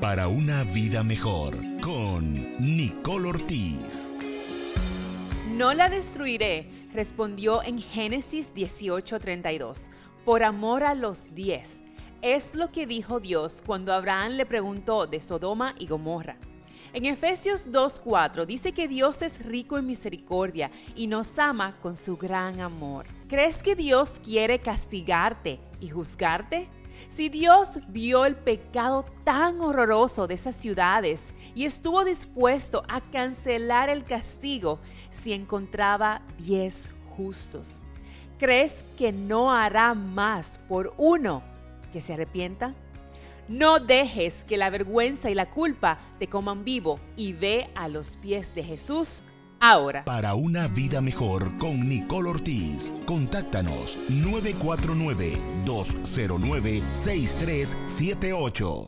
Para una vida mejor con Nicole Ortiz. No la destruiré, respondió en Génesis 18:32, por amor a los diez. Es lo que dijo Dios cuando Abraham le preguntó de Sodoma y Gomorra. En Efesios 2.4 dice que Dios es rico en misericordia y nos ama con su gran amor. ¿Crees que Dios quiere castigarte y juzgarte? Si Dios vio el pecado tan horroroso de esas ciudades y estuvo dispuesto a cancelar el castigo si encontraba diez justos, ¿crees que no hará más por uno que se arrepienta? No dejes que la vergüenza y la culpa te coman vivo y ve a los pies de Jesús ahora. Para una vida mejor con Nicole Ortiz, contáctanos 949-209-6378.